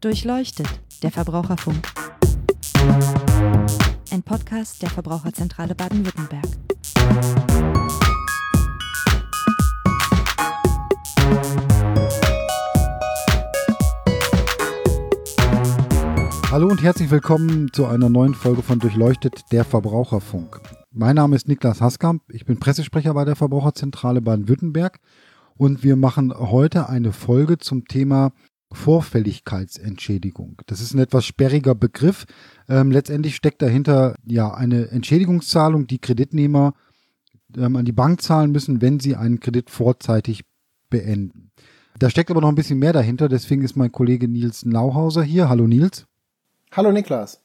Durchleuchtet, der Verbraucherfunk. Ein Podcast der Verbraucherzentrale Baden-Württemberg. Hallo und herzlich willkommen zu einer neuen Folge von Durchleuchtet, der Verbraucherfunk. Mein Name ist Niklas Haskamp, ich bin Pressesprecher bei der Verbraucherzentrale Baden-Württemberg und wir machen heute eine Folge zum Thema Vorfälligkeitsentschädigung. Das ist ein etwas sperriger Begriff. Ähm, letztendlich steckt dahinter ja eine Entschädigungszahlung, die Kreditnehmer ähm, an die Bank zahlen müssen, wenn sie einen Kredit vorzeitig beenden. Da steckt aber noch ein bisschen mehr dahinter, deswegen ist mein Kollege Nils Nauhauser hier. Hallo Nils. Hallo Niklas.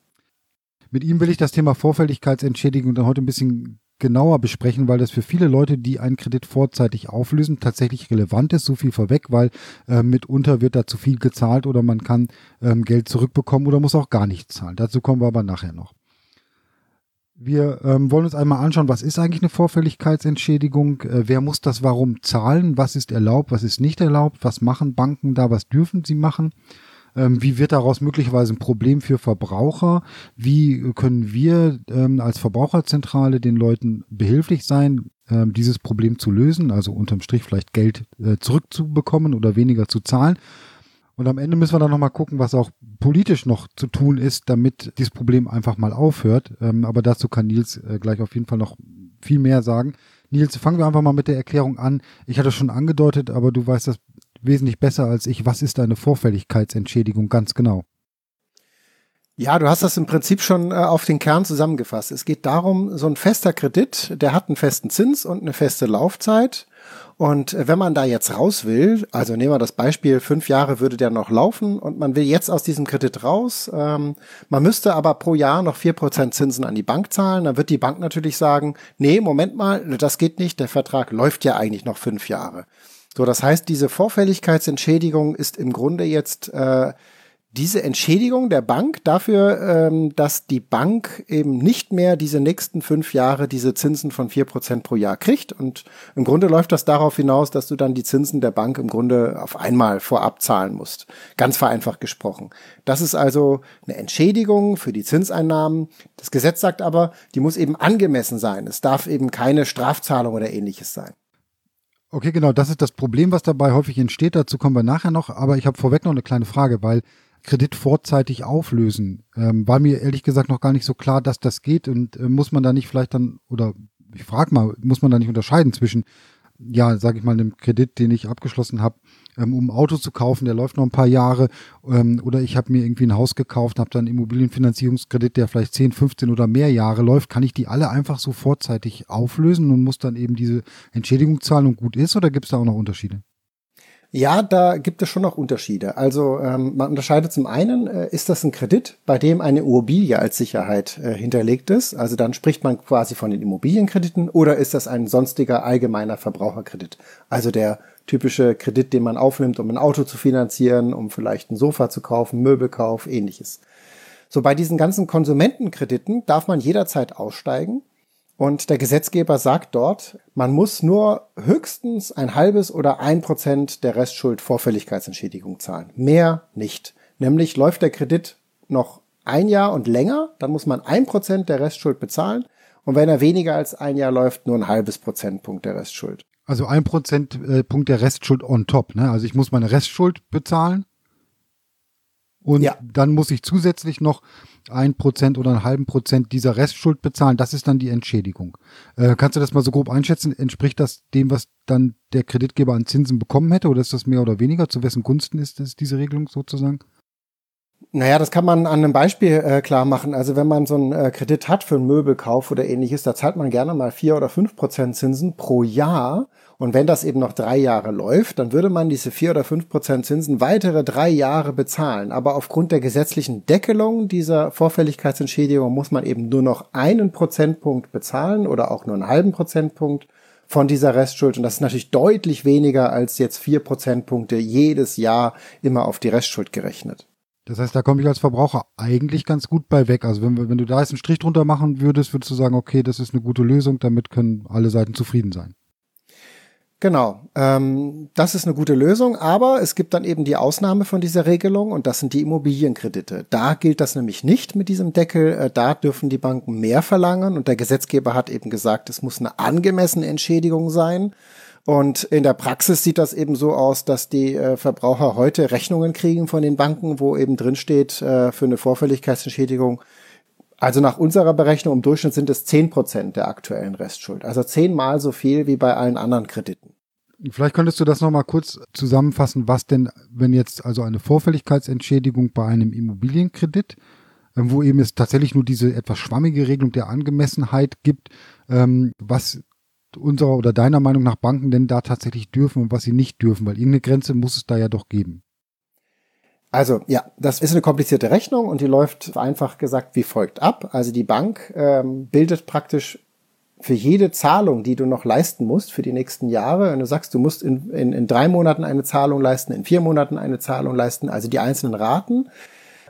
Mit ihm will ich das Thema Vorfälligkeitsentschädigung dann heute ein bisschen genauer besprechen, weil das für viele Leute, die einen Kredit vorzeitig auflösen, tatsächlich relevant ist. So viel vorweg, weil äh, mitunter wird da zu viel gezahlt oder man kann ähm, Geld zurückbekommen oder muss auch gar nicht zahlen. Dazu kommen wir aber nachher noch. Wir ähm, wollen uns einmal anschauen, was ist eigentlich eine Vorfälligkeitsentschädigung? Äh, wer muss das warum zahlen? Was ist erlaubt? Was ist nicht erlaubt? Was machen Banken da? Was dürfen sie machen? Ähm, wie wird daraus möglicherweise ein Problem für Verbraucher? Wie können wir ähm, als Verbraucherzentrale den Leuten behilflich sein, ähm, dieses Problem zu lösen? Also unterm Strich vielleicht Geld äh, zurückzubekommen oder weniger zu zahlen. Und am Ende müssen wir dann nochmal gucken, was auch politisch noch zu tun ist, damit dieses Problem einfach mal aufhört. Aber dazu kann Nils äh, gleich auf jeden Fall noch viel mehr sagen. Nils, fangen wir einfach mal mit der Erklärung an. Ich hatte schon angedeutet, aber du weißt das wesentlich besser als ich. Was ist eine Vorfälligkeitsentschädigung ganz genau? Ja, du hast das im Prinzip schon äh, auf den Kern zusammengefasst. Es geht darum, so ein fester Kredit, der hat einen festen Zins und eine feste Laufzeit. Und äh, wenn man da jetzt raus will, also nehmen wir das Beispiel, fünf Jahre würde der noch laufen und man will jetzt aus diesem Kredit raus, ähm, man müsste aber pro Jahr noch vier Prozent Zinsen an die Bank zahlen, dann wird die Bank natürlich sagen, nee, Moment mal, das geht nicht, der Vertrag läuft ja eigentlich noch fünf Jahre. So, das heißt, diese Vorfälligkeitsentschädigung ist im Grunde jetzt äh, diese Entschädigung der Bank dafür, ähm, dass die Bank eben nicht mehr diese nächsten fünf Jahre diese Zinsen von vier Prozent pro Jahr kriegt. Und im Grunde läuft das darauf hinaus, dass du dann die Zinsen der Bank im Grunde auf einmal vorab zahlen musst. Ganz vereinfacht gesprochen. Das ist also eine Entschädigung für die Zinseinnahmen. Das Gesetz sagt aber, die muss eben angemessen sein. Es darf eben keine Strafzahlung oder ähnliches sein. Okay, genau, das ist das Problem, was dabei häufig entsteht. Dazu kommen wir nachher noch. Aber ich habe vorweg noch eine kleine Frage, weil Kredit vorzeitig auflösen, ähm, war mir ehrlich gesagt noch gar nicht so klar, dass das geht. Und äh, muss man da nicht vielleicht dann, oder ich frage mal, muss man da nicht unterscheiden zwischen ja, sage ich mal, einem Kredit, den ich abgeschlossen habe, ähm, um ein Auto zu kaufen, der läuft noch ein paar Jahre, ähm, oder ich habe mir irgendwie ein Haus gekauft, habe dann einen Immobilienfinanzierungskredit, der vielleicht 10, 15 oder mehr Jahre läuft, kann ich die alle einfach so vorzeitig auflösen und muss dann eben diese Entschädigung zahlen und gut ist, oder gibt es da auch noch Unterschiede? Ja, da gibt es schon noch Unterschiede. Also ähm, man unterscheidet zum einen, äh, ist das ein Kredit, bei dem eine Immobilie als Sicherheit äh, hinterlegt ist? Also dann spricht man quasi von den Immobilienkrediten oder ist das ein sonstiger allgemeiner Verbraucherkredit? Also der typische Kredit, den man aufnimmt, um ein Auto zu finanzieren, um vielleicht ein Sofa zu kaufen, Möbelkauf, ähnliches. So bei diesen ganzen Konsumentenkrediten darf man jederzeit aussteigen und der Gesetzgeber sagt dort, man muss nur höchstens ein halbes oder ein Prozent der Restschuld Vorfälligkeitsentschädigung zahlen. Mehr nicht. Nämlich läuft der Kredit noch ein Jahr und länger, dann muss man ein Prozent der Restschuld bezahlen. Und wenn er weniger als ein Jahr läuft, nur ein halbes Prozentpunkt der Restschuld. Also ein Prozentpunkt der Restschuld on top. Ne? Also ich muss meine Restschuld bezahlen und ja. dann muss ich zusätzlich noch ein Prozent oder einen halben Prozent dieser Restschuld bezahlen. Das ist dann die Entschädigung. Äh, kannst du das mal so grob einschätzen? Entspricht das dem, was dann der Kreditgeber an Zinsen bekommen hätte? Oder ist das mehr oder weniger? Zu wessen Gunsten ist das, diese Regelung sozusagen? Naja, das kann man an einem Beispiel äh, klar machen. Also wenn man so einen äh, Kredit hat für einen Möbelkauf oder ähnliches, da zahlt man gerne mal vier oder fünf Prozent Zinsen pro Jahr. Und wenn das eben noch drei Jahre läuft, dann würde man diese vier oder fünf Prozent Zinsen weitere drei Jahre bezahlen. Aber aufgrund der gesetzlichen Deckelung dieser Vorfälligkeitsentschädigung muss man eben nur noch einen Prozentpunkt bezahlen oder auch nur einen halben Prozentpunkt von dieser Restschuld. Und das ist natürlich deutlich weniger als jetzt vier Prozentpunkte jedes Jahr immer auf die Restschuld gerechnet. Das heißt, da komme ich als Verbraucher eigentlich ganz gut bei weg. Also wenn, wenn du da jetzt einen Strich drunter machen würdest, würdest du sagen, okay, das ist eine gute Lösung, damit können alle Seiten zufrieden sein. Genau, ähm, das ist eine gute Lösung, aber es gibt dann eben die Ausnahme von dieser Regelung und das sind die Immobilienkredite. Da gilt das nämlich nicht mit diesem Deckel, äh, da dürfen die Banken mehr verlangen und der Gesetzgeber hat eben gesagt, es muss eine angemessene Entschädigung sein. Und in der Praxis sieht das eben so aus, dass die äh, Verbraucher heute Rechnungen kriegen von den Banken, wo eben drin steht äh, für eine Vorfälligkeitsentschädigung also nach unserer Berechnung im Durchschnitt sind es zehn Prozent der aktuellen Restschuld. Also zehnmal so viel wie bei allen anderen Krediten. Vielleicht könntest du das nochmal kurz zusammenfassen, was denn, wenn jetzt also eine Vorfälligkeitsentschädigung bei einem Immobilienkredit, ähm, wo eben es tatsächlich nur diese etwas schwammige Regelung der Angemessenheit gibt, ähm, was unserer oder deiner Meinung nach Banken denn da tatsächlich dürfen und was sie nicht dürfen, weil irgendeine Grenze muss es da ja doch geben. Also ja, das ist eine komplizierte Rechnung und die läuft einfach gesagt wie folgt ab. Also die Bank ähm, bildet praktisch für jede Zahlung, die du noch leisten musst für die nächsten Jahre, wenn du sagst, du musst in, in, in drei Monaten eine Zahlung leisten, in vier Monaten eine Zahlung leisten, also die einzelnen Raten,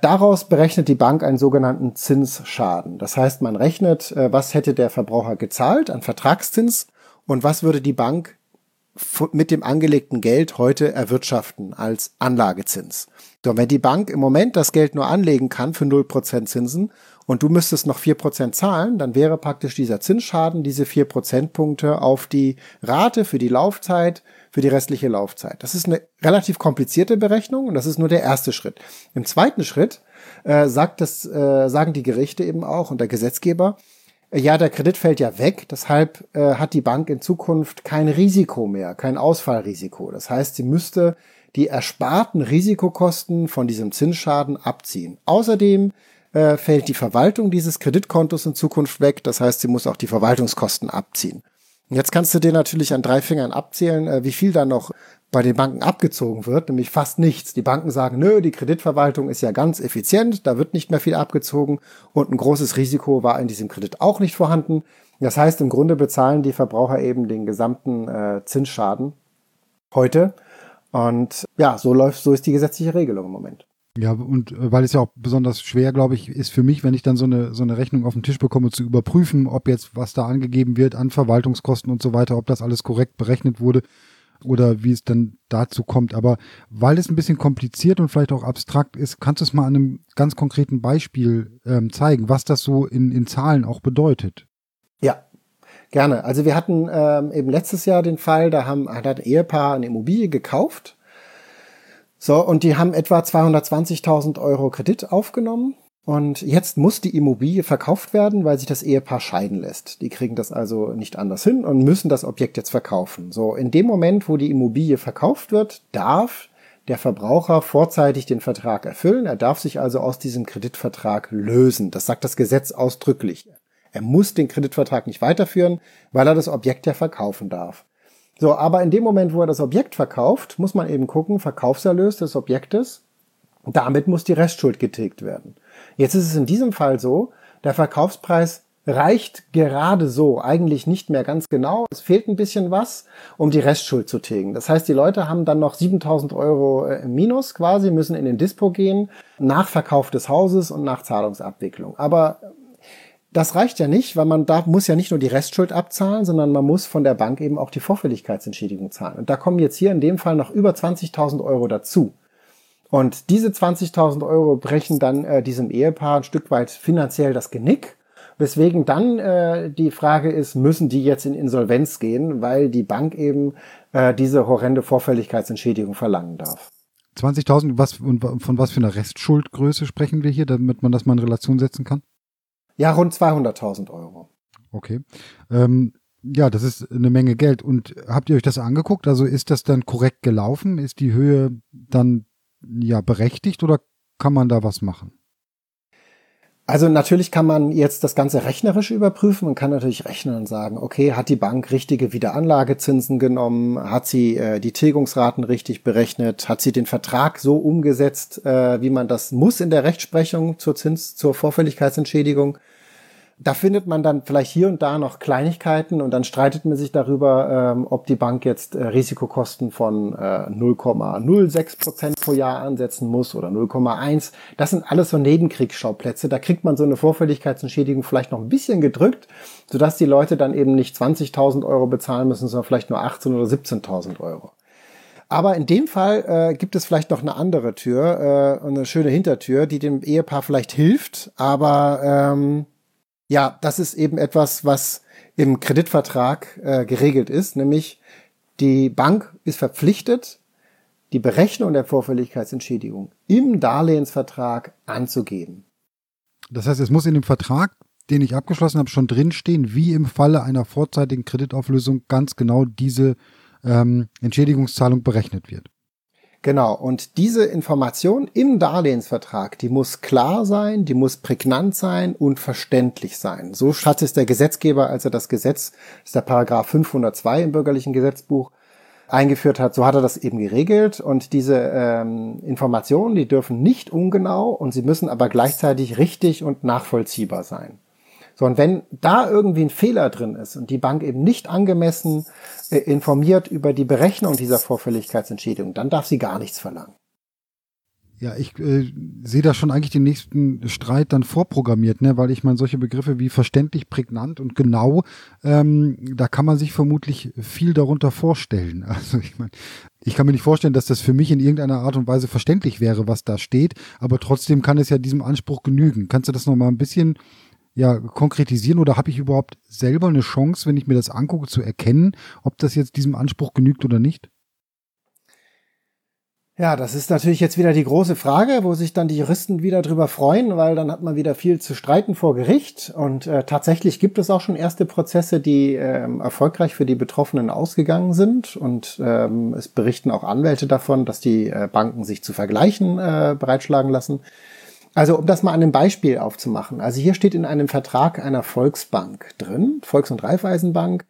Daraus berechnet die Bank einen sogenannten Zinsschaden. Das heißt, man rechnet, äh, was hätte der Verbraucher gezahlt an Vertragszins und was würde die Bank mit dem angelegten Geld heute erwirtschaften als Anlagezins. So, wenn die Bank im Moment das Geld nur anlegen kann für 0% Zinsen und du müsstest noch 4% zahlen, dann wäre praktisch dieser Zinsschaden diese 4 Prozentpunkte auf die Rate für die Laufzeit, für die restliche Laufzeit. Das ist eine relativ komplizierte Berechnung und das ist nur der erste Schritt. Im zweiten Schritt äh, sagt das, äh, sagen die Gerichte eben auch und der Gesetzgeber, ja, der Kredit fällt ja weg, deshalb äh, hat die Bank in Zukunft kein Risiko mehr, kein Ausfallrisiko. Das heißt, sie müsste die ersparten Risikokosten von diesem Zinsschaden abziehen. Außerdem äh, fällt die Verwaltung dieses Kreditkontos in Zukunft weg. Das heißt, sie muss auch die Verwaltungskosten abziehen. Jetzt kannst du dir natürlich an drei Fingern abzählen, äh, wie viel da noch bei den Banken abgezogen wird, nämlich fast nichts. Die Banken sagen, nö, die Kreditverwaltung ist ja ganz effizient, da wird nicht mehr viel abgezogen und ein großes Risiko war in diesem Kredit auch nicht vorhanden. Das heißt, im Grunde bezahlen die Verbraucher eben den gesamten äh, Zinsschaden heute und ja, so läuft, so ist die gesetzliche Regelung im Moment. Ja, und äh, weil es ja auch besonders schwer, glaube ich, ist für mich, wenn ich dann so eine, so eine Rechnung auf den Tisch bekomme, zu überprüfen, ob jetzt was da angegeben wird an Verwaltungskosten und so weiter, ob das alles korrekt berechnet wurde oder wie es dann dazu kommt. Aber weil es ein bisschen kompliziert und vielleicht auch abstrakt ist, kannst du es mal an einem ganz konkreten Beispiel ähm, zeigen, was das so in, in Zahlen auch bedeutet. Ja, Gerne. Also wir hatten ähm, eben letztes Jahr den Fall, da haben, hat ein Ehepaar eine Immobilie gekauft. So, und die haben etwa 220.000 Euro Kredit aufgenommen. Und jetzt muss die Immobilie verkauft werden, weil sich das Ehepaar scheiden lässt. Die kriegen das also nicht anders hin und müssen das Objekt jetzt verkaufen. So, in dem Moment, wo die Immobilie verkauft wird, darf der Verbraucher vorzeitig den Vertrag erfüllen. Er darf sich also aus diesem Kreditvertrag lösen. Das sagt das Gesetz ausdrücklich. Er muss den Kreditvertrag nicht weiterführen, weil er das Objekt ja verkaufen darf. So, aber in dem Moment, wo er das Objekt verkauft, muss man eben gucken, Verkaufserlös des Objektes. Damit muss die Restschuld getilgt werden. Jetzt ist es in diesem Fall so, der Verkaufspreis reicht gerade so, eigentlich nicht mehr ganz genau. Es fehlt ein bisschen was, um die Restschuld zu tilgen. Das heißt, die Leute haben dann noch 7000 Euro äh, im Minus quasi, müssen in den Dispo gehen, nach Verkauf des Hauses und nach Zahlungsabwicklung. Aber das reicht ja nicht, weil man da muss ja nicht nur die Restschuld abzahlen, sondern man muss von der Bank eben auch die Vorfälligkeitsentschädigung zahlen. Und da kommen jetzt hier in dem Fall noch über 20.000 Euro dazu. Und diese 20.000 Euro brechen dann äh, diesem Ehepaar ein Stück weit finanziell das Genick. Weswegen dann äh, die Frage ist, müssen die jetzt in Insolvenz gehen, weil die Bank eben äh, diese horrende Vorfälligkeitsentschädigung verlangen darf. 20.000, was, und von was für einer Restschuldgröße sprechen wir hier, damit man das mal in Relation setzen kann? Ja, rund 200.000 Euro. Okay. Ähm, ja, das ist eine Menge Geld. Und habt ihr euch das angeguckt? Also ist das dann korrekt gelaufen? Ist die Höhe dann ja berechtigt oder kann man da was machen? Also natürlich kann man jetzt das Ganze rechnerisch überprüfen. Man kann natürlich rechnen und sagen, okay, hat die Bank richtige Wiederanlagezinsen genommen? Hat sie äh, die Tilgungsraten richtig berechnet? Hat sie den Vertrag so umgesetzt, äh, wie man das muss in der Rechtsprechung zur Zins, zur Vorfälligkeitsentschädigung? Da findet man dann vielleicht hier und da noch Kleinigkeiten und dann streitet man sich darüber, ähm, ob die Bank jetzt äh, Risikokosten von äh, 0,06 Prozent pro Jahr ansetzen muss oder 0,1. Das sind alles so Nebenkriegsschauplätze. Da kriegt man so eine Vorfälligkeitsentschädigung vielleicht noch ein bisschen gedrückt, sodass die Leute dann eben nicht 20.000 Euro bezahlen müssen, sondern vielleicht nur 18.000 oder 17.000 Euro. Aber in dem Fall äh, gibt es vielleicht noch eine andere Tür, äh, eine schöne Hintertür, die dem Ehepaar vielleicht hilft. Aber ähm, ja, das ist eben etwas, was im Kreditvertrag äh, geregelt ist, nämlich die Bank ist verpflichtet, die Berechnung der Vorfälligkeitsentschädigung im Darlehensvertrag anzugeben. Das heißt, es muss in dem Vertrag, den ich abgeschlossen habe, schon drinstehen, wie im Falle einer vorzeitigen Kreditauflösung ganz genau diese ähm, Entschädigungszahlung berechnet wird. Genau, und diese Information im Darlehensvertrag, die muss klar sein, die muss prägnant sein und verständlich sein. So hat es der Gesetzgeber, als er das Gesetz, das ist der Paragraph 502 im bürgerlichen Gesetzbuch, eingeführt hat, so hat er das eben geregelt. Und diese ähm, Informationen, die dürfen nicht ungenau und sie müssen aber gleichzeitig richtig und nachvollziehbar sein. So, und wenn da irgendwie ein Fehler drin ist und die Bank eben nicht angemessen äh, informiert über die Berechnung dieser Vorfälligkeitsentschädigung, dann darf sie gar nichts verlangen. Ja, ich äh, sehe da schon eigentlich den nächsten Streit dann vorprogrammiert, ne? weil ich meine, solche Begriffe wie verständlich, prägnant und genau, ähm, da kann man sich vermutlich viel darunter vorstellen. Also ich meine, ich kann mir nicht vorstellen, dass das für mich in irgendeiner Art und Weise verständlich wäre, was da steht, aber trotzdem kann es ja diesem Anspruch genügen. Kannst du das nochmal ein bisschen ja, konkretisieren oder habe ich überhaupt selber eine Chance, wenn ich mir das angucke, zu erkennen, ob das jetzt diesem Anspruch genügt oder nicht? Ja, das ist natürlich jetzt wieder die große Frage, wo sich dann die Juristen wieder drüber freuen, weil dann hat man wieder viel zu streiten vor Gericht. Und äh, tatsächlich gibt es auch schon erste Prozesse, die ähm, erfolgreich für die Betroffenen ausgegangen sind. Und ähm, es berichten auch Anwälte davon, dass die äh, Banken sich zu vergleichen äh, bereitschlagen lassen. Also um das mal an einem Beispiel aufzumachen. Also hier steht in einem Vertrag einer Volksbank drin, Volks- und Raiffeisenbank,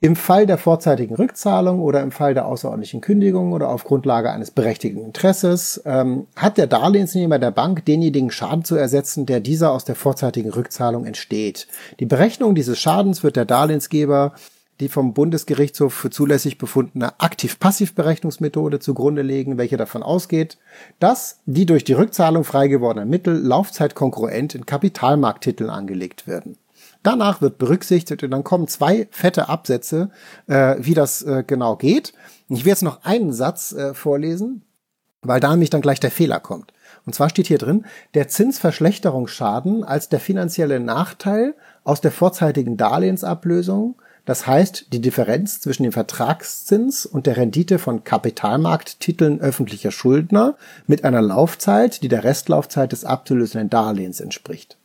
im Fall der vorzeitigen Rückzahlung oder im Fall der außerordentlichen Kündigung oder auf Grundlage eines berechtigten Interesses ähm, hat der Darlehensnehmer der Bank denjenigen Schaden zu ersetzen, der dieser aus der vorzeitigen Rückzahlung entsteht. Die Berechnung dieses Schadens wird der Darlehensgeber die vom Bundesgerichtshof für zulässig befundene Aktiv-Passiv-Berechnungsmethode zugrunde legen, welche davon ausgeht, dass die durch die Rückzahlung frei gewordenen Mittel laufzeitkongruent in Kapitalmarkttiteln angelegt werden. Danach wird berücksichtigt und dann kommen zwei fette Absätze, äh, wie das äh, genau geht. Ich werde jetzt noch einen Satz äh, vorlesen, weil da nämlich dann gleich der Fehler kommt. Und zwar steht hier drin, der Zinsverschlechterungsschaden als der finanzielle Nachteil aus der vorzeitigen Darlehensablösung das heißt, die Differenz zwischen dem Vertragszins und der Rendite von Kapitalmarkttiteln öffentlicher Schuldner mit einer Laufzeit, die der Restlaufzeit des abzulösenden Darlehens entspricht.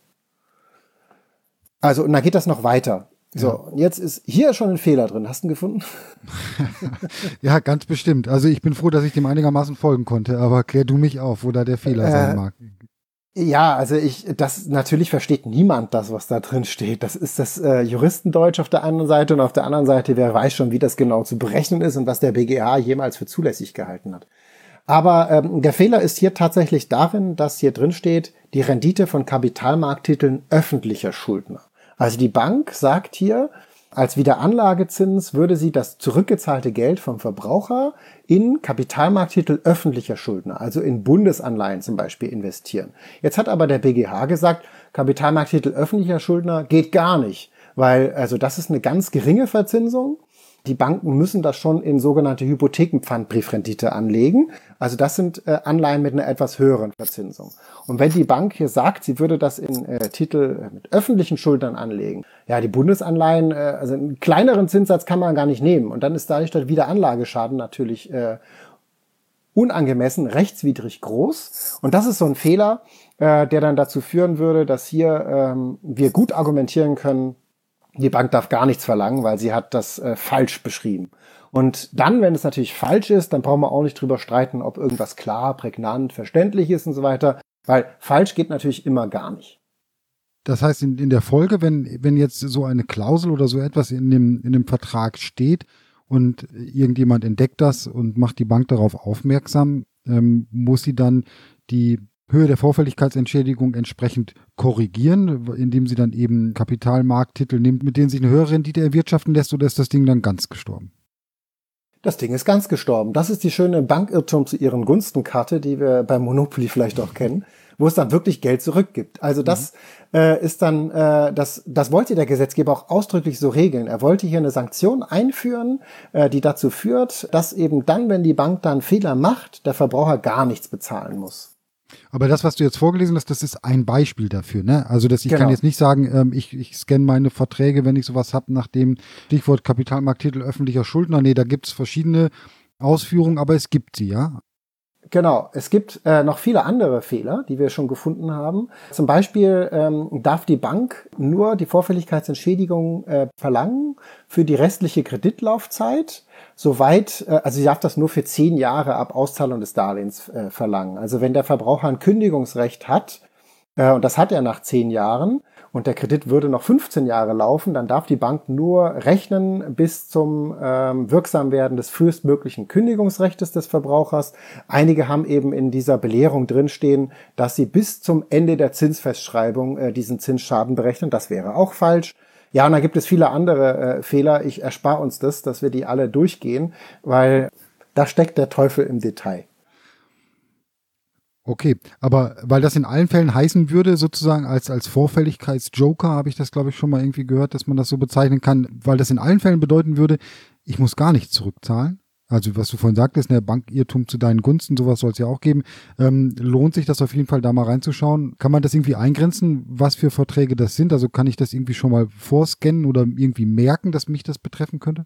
Also, und dann geht das noch weiter. So, jetzt ist hier schon ein Fehler drin. Hast du ihn gefunden? ja, ganz bestimmt. Also ich bin froh, dass ich dem einigermaßen folgen konnte, aber klär du mich auf, wo da der Fehler äh, sein mag. Ja, also ich, das natürlich versteht niemand das, was da drin steht. Das ist das äh, Juristendeutsch auf der einen Seite und auf der anderen Seite, wer weiß schon, wie das genau zu berechnen ist und was der BGH jemals für zulässig gehalten hat. Aber ähm, der Fehler ist hier tatsächlich darin, dass hier drin steht, die Rendite von Kapitalmarkttiteln öffentlicher Schuldner. Also die Bank sagt hier, als Wiederanlagezins würde sie das zurückgezahlte Geld vom Verbraucher in Kapitalmarkttitel öffentlicher Schuldner, also in Bundesanleihen zum Beispiel investieren. Jetzt hat aber der BGH gesagt, Kapitalmarkttitel öffentlicher Schuldner geht gar nicht, weil also das ist eine ganz geringe Verzinsung die Banken müssen das schon in sogenannte Hypothekenpfandbriefrendite anlegen. Also das sind äh, Anleihen mit einer etwas höheren Verzinsung. Und wenn die Bank hier sagt, sie würde das in äh, Titel äh, mit öffentlichen Schuldern anlegen, ja, die Bundesanleihen, äh, also einen kleineren Zinssatz kann man gar nicht nehmen. Und dann ist dadurch der Wiederanlageschaden natürlich unangemessen, rechtswidrig groß. Und das ist so ein Fehler, der dann dazu führen würde, dass hier ähm, wir gut argumentieren können, die Bank darf gar nichts verlangen, weil sie hat das äh, falsch beschrieben. Und dann, wenn es natürlich falsch ist, dann brauchen wir auch nicht drüber streiten, ob irgendwas klar, prägnant, verständlich ist und so weiter, weil falsch geht natürlich immer gar nicht. Das heißt, in, in der Folge, wenn, wenn jetzt so eine Klausel oder so etwas in dem, in dem Vertrag steht und irgendjemand entdeckt das und macht die Bank darauf aufmerksam, ähm, muss sie dann die Höhe der Vorfälligkeitsentschädigung entsprechend korrigieren, indem sie dann eben Kapitalmarkttitel nimmt, mit denen sich eine höhere Rendite erwirtschaften lässt, oder ist das Ding dann ganz gestorben? Das Ding ist ganz gestorben. Das ist die schöne Bankirrtum zu ihren Gunstenkarte, die wir beim Monopoly vielleicht auch kennen, wo es dann wirklich Geld zurückgibt. Also das mhm. äh, ist dann, äh, das, das wollte der Gesetzgeber auch ausdrücklich so regeln. Er wollte hier eine Sanktion einführen, äh, die dazu führt, dass eben dann, wenn die Bank dann Fehler macht, der Verbraucher gar nichts bezahlen muss. Aber das, was du jetzt vorgelesen hast, das ist ein Beispiel dafür, ne? Also dass ich genau. kann jetzt nicht sagen, ähm, ich, ich scanne meine Verträge, wenn ich sowas habe, nach dem Stichwort Kapitalmarkttitel öffentlicher Schuldner. Nee, da gibt's verschiedene Ausführungen, aber es gibt sie, ja. Genau, es gibt äh, noch viele andere Fehler, die wir schon gefunden haben. Zum Beispiel ähm, darf die Bank nur die Vorfälligkeitsentschädigung äh, verlangen für die restliche Kreditlaufzeit, soweit, äh, also sie darf das nur für zehn Jahre ab Auszahlung des Darlehens äh, verlangen. Also wenn der Verbraucher ein Kündigungsrecht hat, äh, und das hat er nach zehn Jahren, und der Kredit würde noch 15 Jahre laufen, dann darf die Bank nur rechnen bis zum ähm, Wirksamwerden des frühestmöglichen Kündigungsrechts des Verbrauchers. Einige haben eben in dieser Belehrung drinstehen, dass sie bis zum Ende der Zinsfestschreibung äh, diesen Zinsschaden berechnen. Das wäre auch falsch. Ja, und da gibt es viele andere äh, Fehler. Ich erspare uns das, dass wir die alle durchgehen, weil da steckt der Teufel im Detail. Okay, aber weil das in allen Fällen heißen würde, sozusagen als, als Vorfälligkeitsjoker, habe ich das, glaube ich, schon mal irgendwie gehört, dass man das so bezeichnen kann, weil das in allen Fällen bedeuten würde, ich muss gar nichts zurückzahlen. Also was du vorhin sagtest, der Bankirrtum zu deinen Gunsten, sowas soll es ja auch geben. Ähm, lohnt sich das auf jeden Fall, da mal reinzuschauen? Kann man das irgendwie eingrenzen, was für Verträge das sind? Also kann ich das irgendwie schon mal vorscannen oder irgendwie merken, dass mich das betreffen könnte?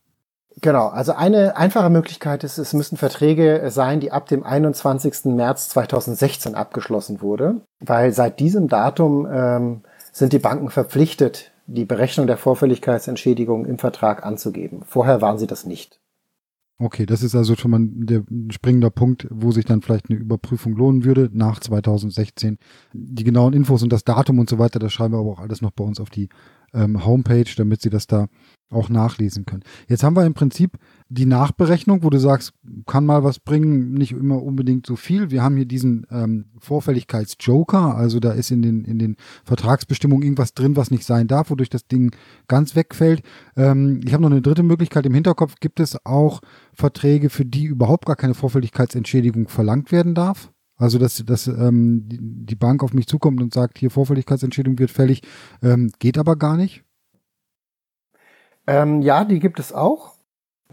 Genau, also eine einfache Möglichkeit ist, es müssen Verträge sein, die ab dem 21. März 2016 abgeschlossen wurde, weil seit diesem Datum ähm, sind die Banken verpflichtet, die Berechnung der Vorfälligkeitsentschädigung im Vertrag anzugeben. Vorher waren sie das nicht. Okay, das ist also schon mal der springender Punkt, wo sich dann vielleicht eine Überprüfung lohnen würde nach 2016. Die genauen Infos und das Datum und so weiter, das schreiben wir aber auch alles noch bei uns auf die ähm, Homepage, damit Sie das da auch nachlesen können. Jetzt haben wir im Prinzip die Nachberechnung, wo du sagst, kann mal was bringen, nicht immer unbedingt so viel. Wir haben hier diesen ähm, Vorfälligkeitsjoker, also da ist in den, in den Vertragsbestimmungen irgendwas drin, was nicht sein darf, wodurch das Ding ganz wegfällt. Ähm, ich habe noch eine dritte Möglichkeit im Hinterkopf. Gibt es auch Verträge, für die überhaupt gar keine Vorfälligkeitsentschädigung verlangt werden darf? Also, dass, dass ähm, die Bank auf mich zukommt und sagt, hier Vorfälligkeitsentschädigung wird fällig, ähm, geht aber gar nicht? Ähm, ja, die gibt es auch.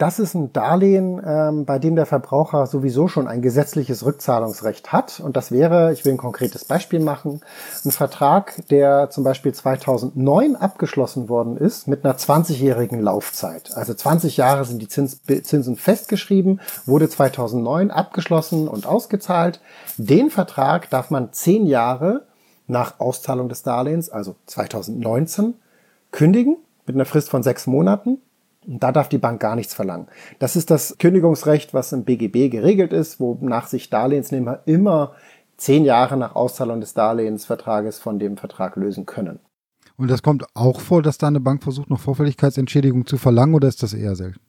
Das ist ein Darlehen, ähm, bei dem der Verbraucher sowieso schon ein gesetzliches Rückzahlungsrecht hat. Und das wäre, ich will ein konkretes Beispiel machen, ein Vertrag, der zum Beispiel 2009 abgeschlossen worden ist mit einer 20-jährigen Laufzeit. Also 20 Jahre sind die Zins, Zinsen festgeschrieben, wurde 2009 abgeschlossen und ausgezahlt. Den Vertrag darf man 10 Jahre nach Auszahlung des Darlehens, also 2019, kündigen mit einer Frist von sechs Monaten. Und da darf die Bank gar nichts verlangen. Das ist das Kündigungsrecht, was im BGB geregelt ist, wonach sich Darlehensnehmer immer zehn Jahre nach Auszahlung des Darlehensvertrages von dem Vertrag lösen können. Und das kommt auch vor, dass da eine Bank versucht, noch Vorfälligkeitsentschädigung zu verlangen oder ist das eher selten?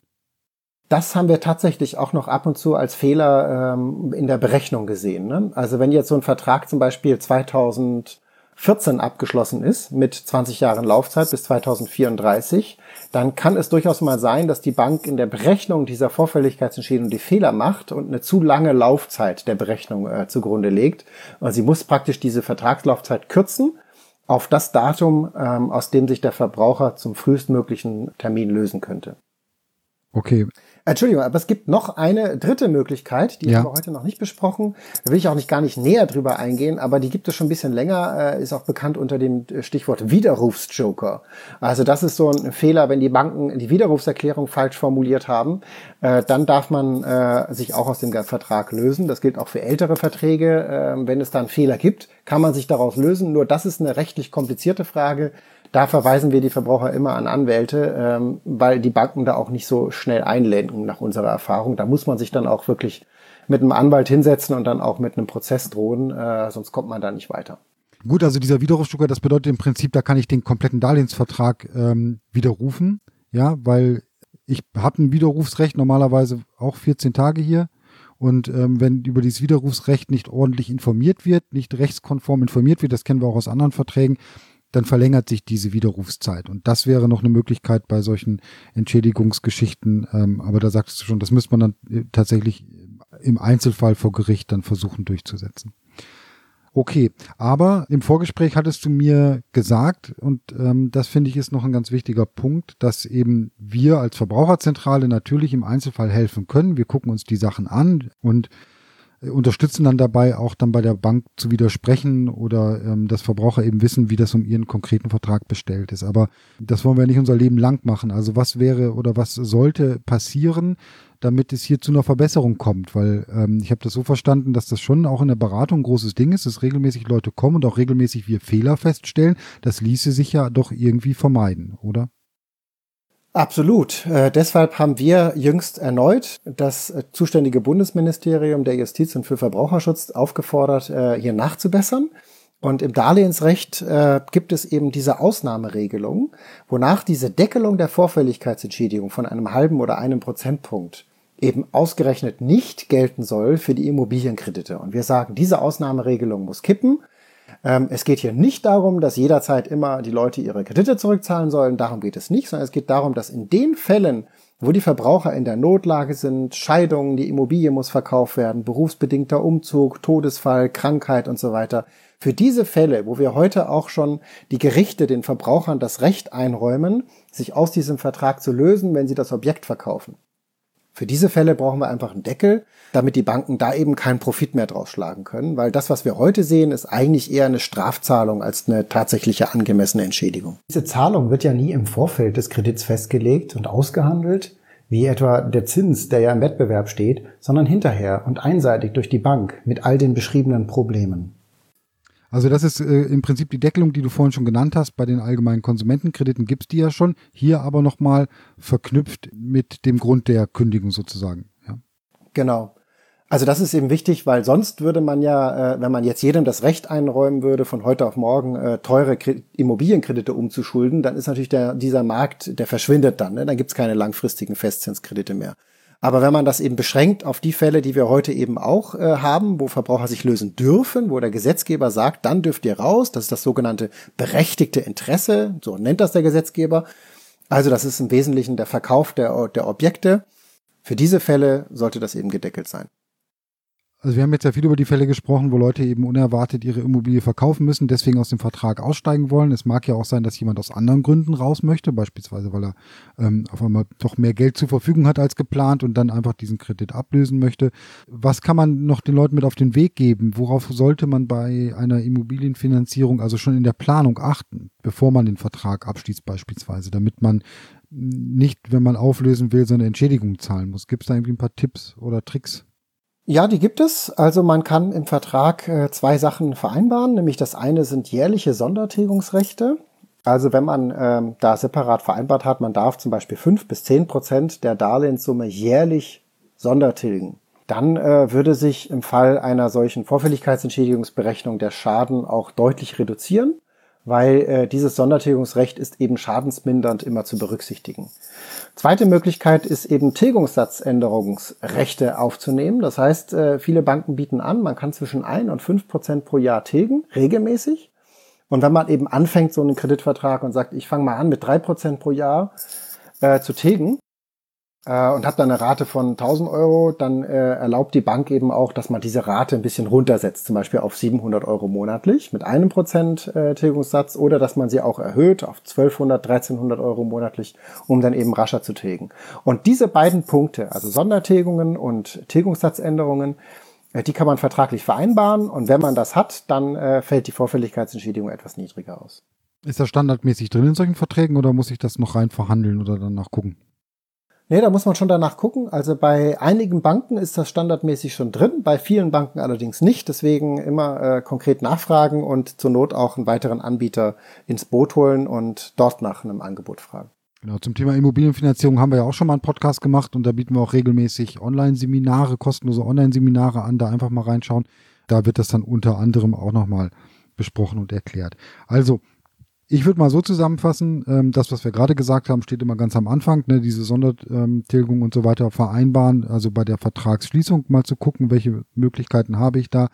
Das haben wir tatsächlich auch noch ab und zu als Fehler ähm, in der Berechnung gesehen. Ne? Also wenn jetzt so ein Vertrag zum Beispiel 2000 14 abgeschlossen ist mit 20 Jahren Laufzeit bis 2034, dann kann es durchaus mal sein, dass die Bank in der Berechnung dieser Vorfälligkeitsentschädigung die Fehler macht und eine zu lange Laufzeit der Berechnung äh, zugrunde legt. Und sie muss praktisch diese Vertragslaufzeit kürzen auf das Datum, ähm, aus dem sich der Verbraucher zum frühestmöglichen Termin lösen könnte. Okay, Entschuldigung, aber es gibt noch eine dritte Möglichkeit, die ja. haben wir heute noch nicht besprochen. Da will ich auch nicht gar nicht näher drüber eingehen, aber die gibt es schon ein bisschen länger, äh, ist auch bekannt unter dem Stichwort Widerrufsjoker. Also das ist so ein Fehler, wenn die Banken die Widerrufserklärung falsch formuliert haben, äh, dann darf man äh, sich auch aus dem Vertrag lösen. Das gilt auch für ältere Verträge. Äh, wenn es da einen Fehler gibt, kann man sich daraus lösen. Nur das ist eine rechtlich komplizierte Frage. Da verweisen wir die Verbraucher immer an Anwälte, ähm, weil die Banken da auch nicht so schnell einlenken nach unserer Erfahrung. Da muss man sich dann auch wirklich mit einem Anwalt hinsetzen und dann auch mit einem Prozess drohen, äh, sonst kommt man da nicht weiter. Gut, also dieser Widerrufsdrucker, das bedeutet im Prinzip, da kann ich den kompletten Darlehensvertrag ähm, widerrufen, ja, weil ich habe ein Widerrufsrecht normalerweise auch 14 Tage hier Und ähm, wenn über dieses Widerrufsrecht nicht ordentlich informiert wird, nicht rechtskonform informiert wird, das kennen wir auch aus anderen Verträgen, dann verlängert sich diese Widerrufszeit. Und das wäre noch eine Möglichkeit bei solchen Entschädigungsgeschichten. Ähm, aber da sagtest du schon, das müsste man dann äh, tatsächlich im Einzelfall vor Gericht dann versuchen durchzusetzen. Okay, aber im Vorgespräch hattest du mir gesagt, und ähm, das finde ich ist noch ein ganz wichtiger Punkt, dass eben wir als Verbraucherzentrale natürlich im Einzelfall helfen können. Wir gucken uns die Sachen an und unterstützen dann dabei, auch dann bei der Bank zu widersprechen oder ähm, dass Verbraucher eben wissen, wie das um ihren konkreten Vertrag bestellt ist. Aber das wollen wir nicht unser Leben lang machen. Also was wäre oder was sollte passieren, damit es hier zu einer Verbesserung kommt? Weil ähm, ich habe das so verstanden, dass das schon auch in der Beratung ein großes Ding ist, dass regelmäßig Leute kommen und auch regelmäßig wir Fehler feststellen. Das ließe sich ja doch irgendwie vermeiden, oder? Absolut. Äh, deshalb haben wir jüngst erneut das äh, zuständige Bundesministerium der Justiz und für Verbraucherschutz aufgefordert, äh, hier nachzubessern. Und im Darlehensrecht äh, gibt es eben diese Ausnahmeregelung, wonach diese Deckelung der Vorfälligkeitsentschädigung von einem halben oder einem Prozentpunkt eben ausgerechnet nicht gelten soll für die Immobilienkredite. Und wir sagen, diese Ausnahmeregelung muss kippen ähm, es geht hier nicht darum, dass jederzeit immer die Leute ihre Kredite zurückzahlen sollen. Darum geht es nicht, sondern es geht darum, dass in den Fällen, wo die Verbraucher in der Notlage sind, Scheidungen, die Immobilie muss verkauft werden, berufsbedingter Umzug, Todesfall, Krankheit und so weiter. Für diese Fälle, wo wir heute auch schon die Gerichte den Verbrauchern das Recht einräumen, sich aus diesem Vertrag zu lösen, wenn sie das Objekt verkaufen. Für diese Fälle brauchen wir einfach einen Deckel, damit die Banken da eben keinen Profit mehr draus schlagen können, weil das, was wir heute sehen, ist eigentlich eher eine Strafzahlung als eine tatsächliche angemessene Entschädigung. Diese Zahlung wird ja nie im Vorfeld des Kredits festgelegt und ausgehandelt, wie etwa der Zins, der ja im Wettbewerb steht, sondern hinterher und einseitig durch die Bank mit all den beschriebenen Problemen. Also das ist äh, im Prinzip die Deckelung, die du vorhin schon genannt hast. Bei den allgemeinen Konsumentenkrediten gibt's die ja schon. Hier aber nochmal verknüpft mit dem Grund der Kündigung sozusagen. Ja. Genau. Also das ist eben wichtig, weil sonst würde man ja, äh, wenn man jetzt jedem das Recht einräumen würde, von heute auf morgen äh, teure Kredit Immobilienkredite umzuschulden, dann ist natürlich der, dieser Markt, der verschwindet dann. Ne? Dann gibt's keine langfristigen Festzinskredite mehr. Aber wenn man das eben beschränkt auf die Fälle, die wir heute eben auch äh, haben, wo Verbraucher sich lösen dürfen, wo der Gesetzgeber sagt, dann dürft ihr raus, das ist das sogenannte berechtigte Interesse, so nennt das der Gesetzgeber. Also das ist im Wesentlichen der Verkauf der, der Objekte. Für diese Fälle sollte das eben gedeckelt sein. Also wir haben jetzt ja viel über die Fälle gesprochen, wo Leute eben unerwartet ihre Immobilie verkaufen müssen, deswegen aus dem Vertrag aussteigen wollen. Es mag ja auch sein, dass jemand aus anderen Gründen raus möchte, beispielsweise weil er ähm, auf einmal doch mehr Geld zur Verfügung hat als geplant und dann einfach diesen Kredit ablösen möchte. Was kann man noch den Leuten mit auf den Weg geben? Worauf sollte man bei einer Immobilienfinanzierung also schon in der Planung achten, bevor man den Vertrag abschließt beispielsweise, damit man nicht, wenn man auflösen will, so eine Entschädigung zahlen muss? Gibt es da irgendwie ein paar Tipps oder Tricks? Ja, die gibt es. Also man kann im Vertrag äh, zwei Sachen vereinbaren, nämlich das eine sind jährliche Sondertilgungsrechte. Also wenn man ähm, da separat vereinbart hat, man darf zum Beispiel fünf bis zehn Prozent der Darlehenssumme jährlich sondertilgen. Dann äh, würde sich im Fall einer solchen Vorfälligkeitsentschädigungsberechnung der Schaden auch deutlich reduzieren weil äh, dieses Sondertilgungsrecht ist eben schadensmindernd immer zu berücksichtigen. Zweite Möglichkeit ist eben Tilgungssatzänderungsrechte aufzunehmen. Das heißt, äh, viele Banken bieten an, man kann zwischen ein und fünf Prozent pro Jahr tilgen, regelmäßig. Und wenn man eben anfängt, so einen Kreditvertrag und sagt, ich fange mal an mit drei Prozent pro Jahr äh, zu tilgen, äh, und habe dann eine Rate von 1000 Euro, dann äh, erlaubt die Bank eben auch, dass man diese Rate ein bisschen runtersetzt, zum Beispiel auf 700 Euro monatlich mit einem Prozent äh, Tilgungssatz oder dass man sie auch erhöht auf 1200, 1300 Euro monatlich, um dann eben rascher zu tilgen. Und diese beiden Punkte, also Sondertilgungen und Tilgungssatzänderungen, äh, die kann man vertraglich vereinbaren und wenn man das hat, dann äh, fällt die Vorfälligkeitsentschädigung etwas niedriger aus. Ist das standardmäßig drin in solchen Verträgen oder muss ich das noch rein verhandeln oder danach gucken? Nee, da muss man schon danach gucken. Also bei einigen Banken ist das standardmäßig schon drin, bei vielen Banken allerdings nicht. Deswegen immer äh, konkret nachfragen und zur Not auch einen weiteren Anbieter ins Boot holen und dort nach einem Angebot fragen. Genau, zum Thema Immobilienfinanzierung haben wir ja auch schon mal einen Podcast gemacht und da bieten wir auch regelmäßig Online-Seminare, kostenlose Online-Seminare an, da einfach mal reinschauen. Da wird das dann unter anderem auch nochmal besprochen und erklärt. Also, Ich würde mal so zusammenfassen, ähm, das, was wir gerade gesagt haben, steht immer ganz am Anfang, ne, diese Sondertilgung und so weiter vereinbaren, also bei der Vertragsschließung mal zu gucken, welche Möglichkeiten habe ich da.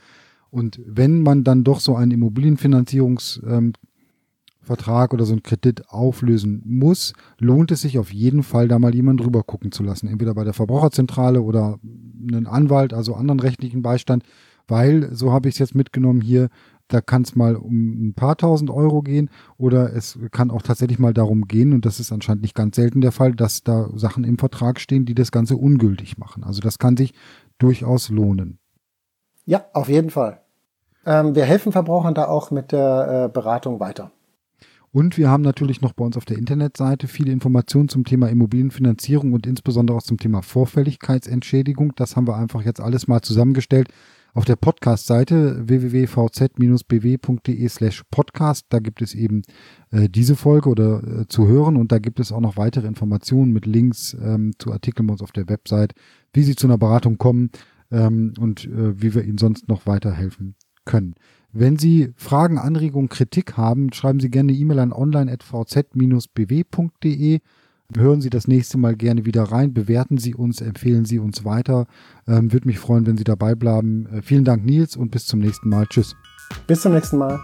Und wenn man dann doch so einen Immobilienfinanzierungsvertrag ähm, oder so einen Kredit auflösen muss, lohnt es sich auf jeden Fall, da mal jemanden drüber gucken zu lassen. Entweder bei der Verbraucherzentrale oder einen Anwalt, also anderen rechtlichen Beistand, weil, so habe ich es jetzt mitgenommen hier, da kann es mal um ein paar tausend Euro gehen oder es kann auch tatsächlich mal darum gehen, und das ist anscheinend nicht ganz selten der Fall, dass da Sachen im Vertrag stehen, die das Ganze ungültig machen. Also das kann sich durchaus lohnen. Ja, auf jeden Fall. Ähm, wir helfen Verbrauchern da auch mit der äh, Beratung weiter. Und wir haben natürlich noch bei uns auf der Internetseite viele Informationen zum Thema Immobilienfinanzierung und insbesondere auch zum Thema Vorfälligkeitsentschädigung. Das haben wir einfach jetzt alles mal zusammengestellt auf der Podcast-Seite www.vz-bw.de slash podcast. Da gibt es eben äh, diese Folge oder äh, zu hören und da gibt es auch noch weitere Informationen mit Links ähm, zu Artikeln bei uns auf der Website, wie Sie zu einer Beratung kommen ähm, und äh, wie wir Ihnen sonst noch weiterhelfen können. Wenn Sie Fragen, Anregungen, Kritik haben, schreiben Sie gerne eine E-Mail an online.vz-bw.de. Hören Sie das nächste Mal gerne wieder rein, bewerten Sie uns, empfehlen Sie uns weiter. Ähm, Würde mich freuen, wenn Sie dabei bleiben. Äh, vielen Dank, Nils, und bis zum nächsten Mal. Tschüss. Bis zum nächsten Mal.